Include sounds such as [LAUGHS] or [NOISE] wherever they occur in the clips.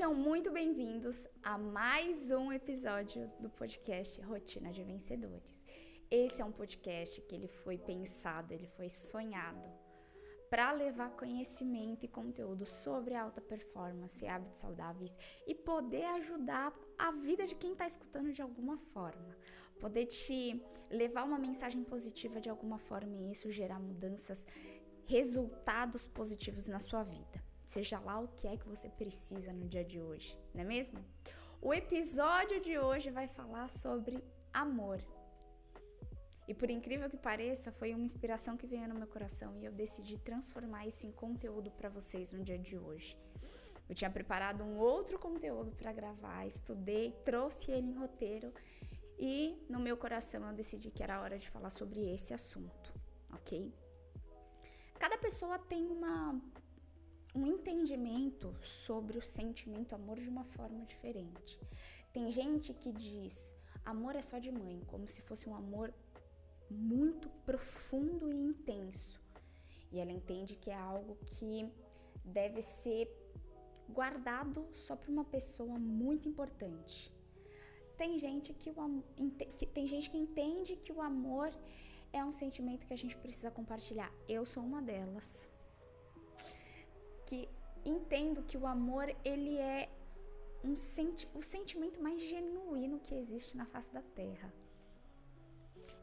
Sejam muito bem-vindos a mais um episódio do podcast Rotina de Vencedores. Esse é um podcast que ele foi pensado, ele foi sonhado para levar conhecimento e conteúdo sobre alta performance, hábitos saudáveis e poder ajudar a vida de quem está escutando de alguma forma. Poder te levar uma mensagem positiva de alguma forma e isso gerar mudanças, resultados positivos na sua vida. Seja lá o que é que você precisa no dia de hoje, não é mesmo? O episódio de hoje vai falar sobre amor. E por incrível que pareça, foi uma inspiração que veio no meu coração e eu decidi transformar isso em conteúdo para vocês no dia de hoje. Eu tinha preparado um outro conteúdo para gravar, estudei, trouxe ele em roteiro e no meu coração eu decidi que era hora de falar sobre esse assunto, ok? Cada pessoa tem uma, um entendimento sobre o sentimento amor de uma forma diferente. Tem gente que diz amor é só de mãe, como se fosse um amor muito profundo e intenso. E ela entende que é algo que deve ser guardado só para uma pessoa muito importante. Tem gente que, o, que tem gente que entende que o amor é um sentimento que a gente precisa compartilhar. Eu sou uma delas. Que entendo que o amor ele é um senti o sentimento mais genuíno que existe na face da Terra.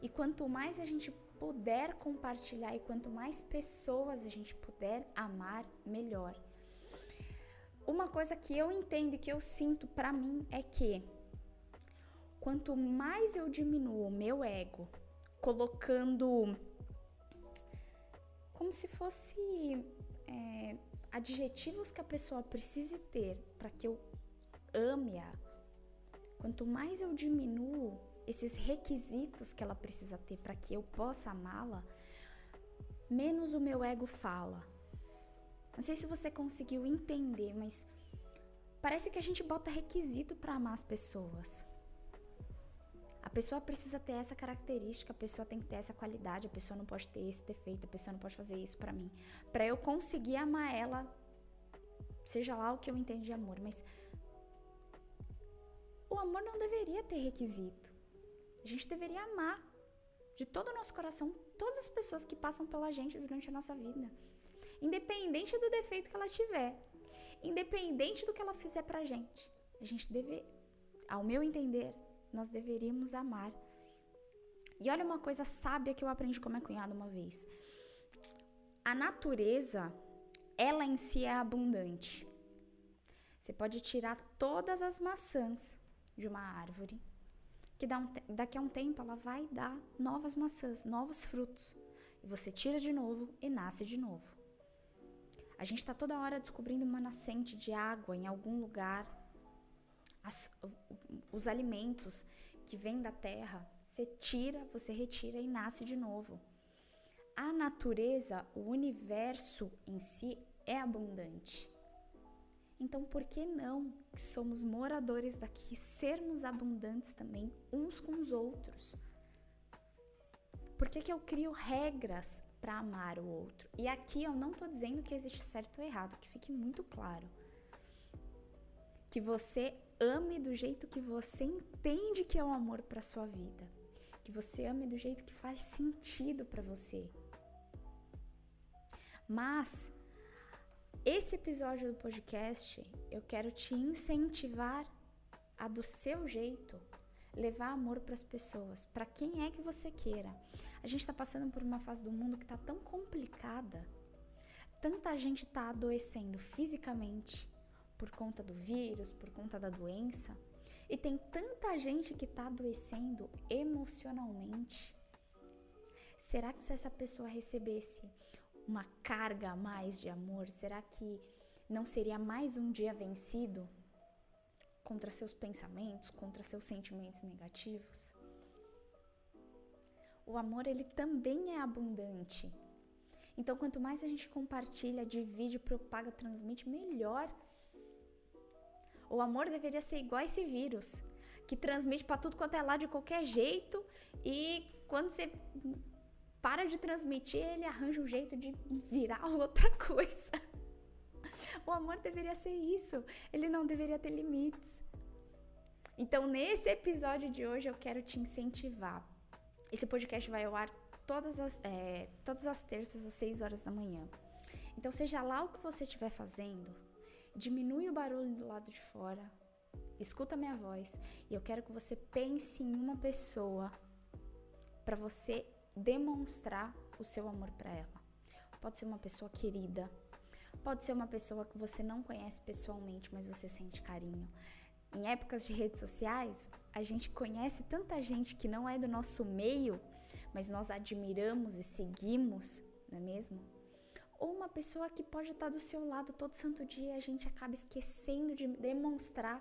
E quanto mais a gente puder compartilhar e quanto mais pessoas a gente puder amar, melhor. Uma coisa que eu entendo e que eu sinto para mim é que quanto mais eu diminuo o meu ego, colocando como se fosse é, adjetivos que a pessoa precise ter para que eu ame-a, quanto mais eu diminuo esses requisitos que ela precisa ter para que eu possa amá-la, menos o meu ego fala. Não sei se você conseguiu entender, mas parece que a gente bota requisito para amar as pessoas. A pessoa precisa ter essa característica, a pessoa tem que ter essa qualidade, a pessoa não pode ter esse defeito, a pessoa não pode fazer isso para mim. Para eu conseguir amar ela, seja lá o que eu entendo de amor, mas o amor não deveria ter requisito. A gente deveria amar de todo o nosso coração todas as pessoas que passam pela gente durante a nossa vida. Independente do defeito que ela tiver, independente do que ela fizer pra gente. A gente deve, ao meu entender, nós deveríamos amar. E olha uma coisa sábia que eu aprendi com minha cunhada uma vez. A natureza, ela em si é abundante. Você pode tirar todas as maçãs de uma árvore que daqui a um tempo ela vai dar novas maçãs, novos frutos. E você tira de novo e nasce de novo. A gente está toda hora descobrindo uma nascente de água em algum lugar. As, os alimentos que vêm da terra, você tira, você retira e nasce de novo. A natureza, o universo em si é abundante. Então, por que não, que somos moradores daqui, sermos abundantes também uns com os outros? Por que, que eu crio regras para amar o outro? E aqui eu não estou dizendo que existe certo ou errado, que fique muito claro. Que você ame do jeito que você entende que é o amor para sua vida. Que você ame do jeito que faz sentido para você. Mas esse episódio do podcast eu quero te incentivar a do seu jeito levar amor para as pessoas, para quem é que você queira. A gente está passando por uma fase do mundo que está tão complicada. Tanta gente está adoecendo fisicamente por conta do vírus, por conta da doença, e tem tanta gente que está adoecendo emocionalmente. Será que se essa pessoa recebesse uma carga a mais de amor? Será que não seria mais um dia vencido contra seus pensamentos, contra seus sentimentos negativos? O amor ele também é abundante. Então, quanto mais a gente compartilha, divide, propaga, transmite, melhor. O amor deveria ser igual esse vírus, que transmite para tudo quanto é lá de qualquer jeito e quando você para de transmitir, ele arranja um jeito de virar [LAUGHS] outra coisa. O amor deveria ser isso. Ele não deveria ter limites. Então, nesse episódio de hoje, eu quero te incentivar. Esse podcast vai ao ar todas as, é, todas as terças às 6 horas da manhã. Então, seja lá o que você estiver fazendo, diminui o barulho do lado de fora, escuta minha voz e eu quero que você pense em uma pessoa para você demonstrar o seu amor para ela. Pode ser uma pessoa querida, pode ser uma pessoa que você não conhece pessoalmente, mas você sente carinho. Em épocas de redes sociais, a gente conhece tanta gente que não é do nosso meio, mas nós admiramos e seguimos, não é mesmo? Ou uma pessoa que pode estar do seu lado todo santo dia a gente acaba esquecendo de demonstrar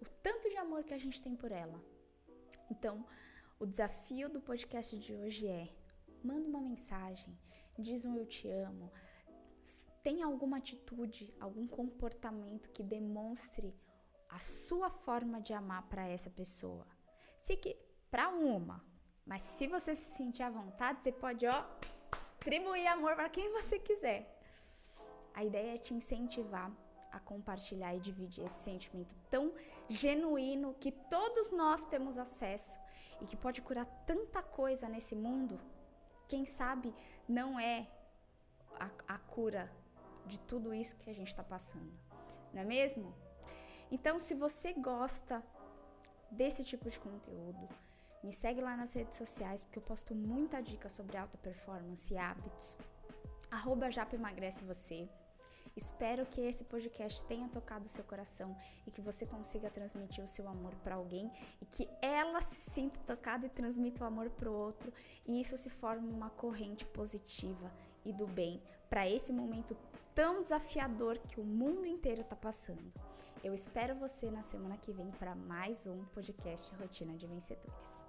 o tanto de amor que a gente tem por ela. Então, o desafio do podcast de hoje é: manda uma mensagem, diz um eu te amo, tem alguma atitude, algum comportamento que demonstre a sua forma de amar para essa pessoa. Se que para uma, mas se você se sentir à vontade, você pode, ó, distribuir amor para quem você quiser. A ideia é te incentivar a compartilhar e dividir esse sentimento tão genuíno que todos nós temos acesso e que pode curar tanta coisa nesse mundo. Quem sabe não é a, a cura de tudo isso que a gente está passando, não é mesmo? Então, se você gosta desse tipo de conteúdo, me segue lá nas redes sociais, porque eu posto muita dica sobre alta performance e hábitos. Arroba Emagrece Você. Espero que esse podcast tenha tocado o seu coração e que você consiga transmitir o seu amor para alguém e que ela se sinta tocada e transmita o amor para o outro e isso se forme uma corrente positiva e do bem para esse momento tão desafiador que o mundo inteiro está passando. Eu espero você na semana que vem para mais um podcast Rotina de Vencedores.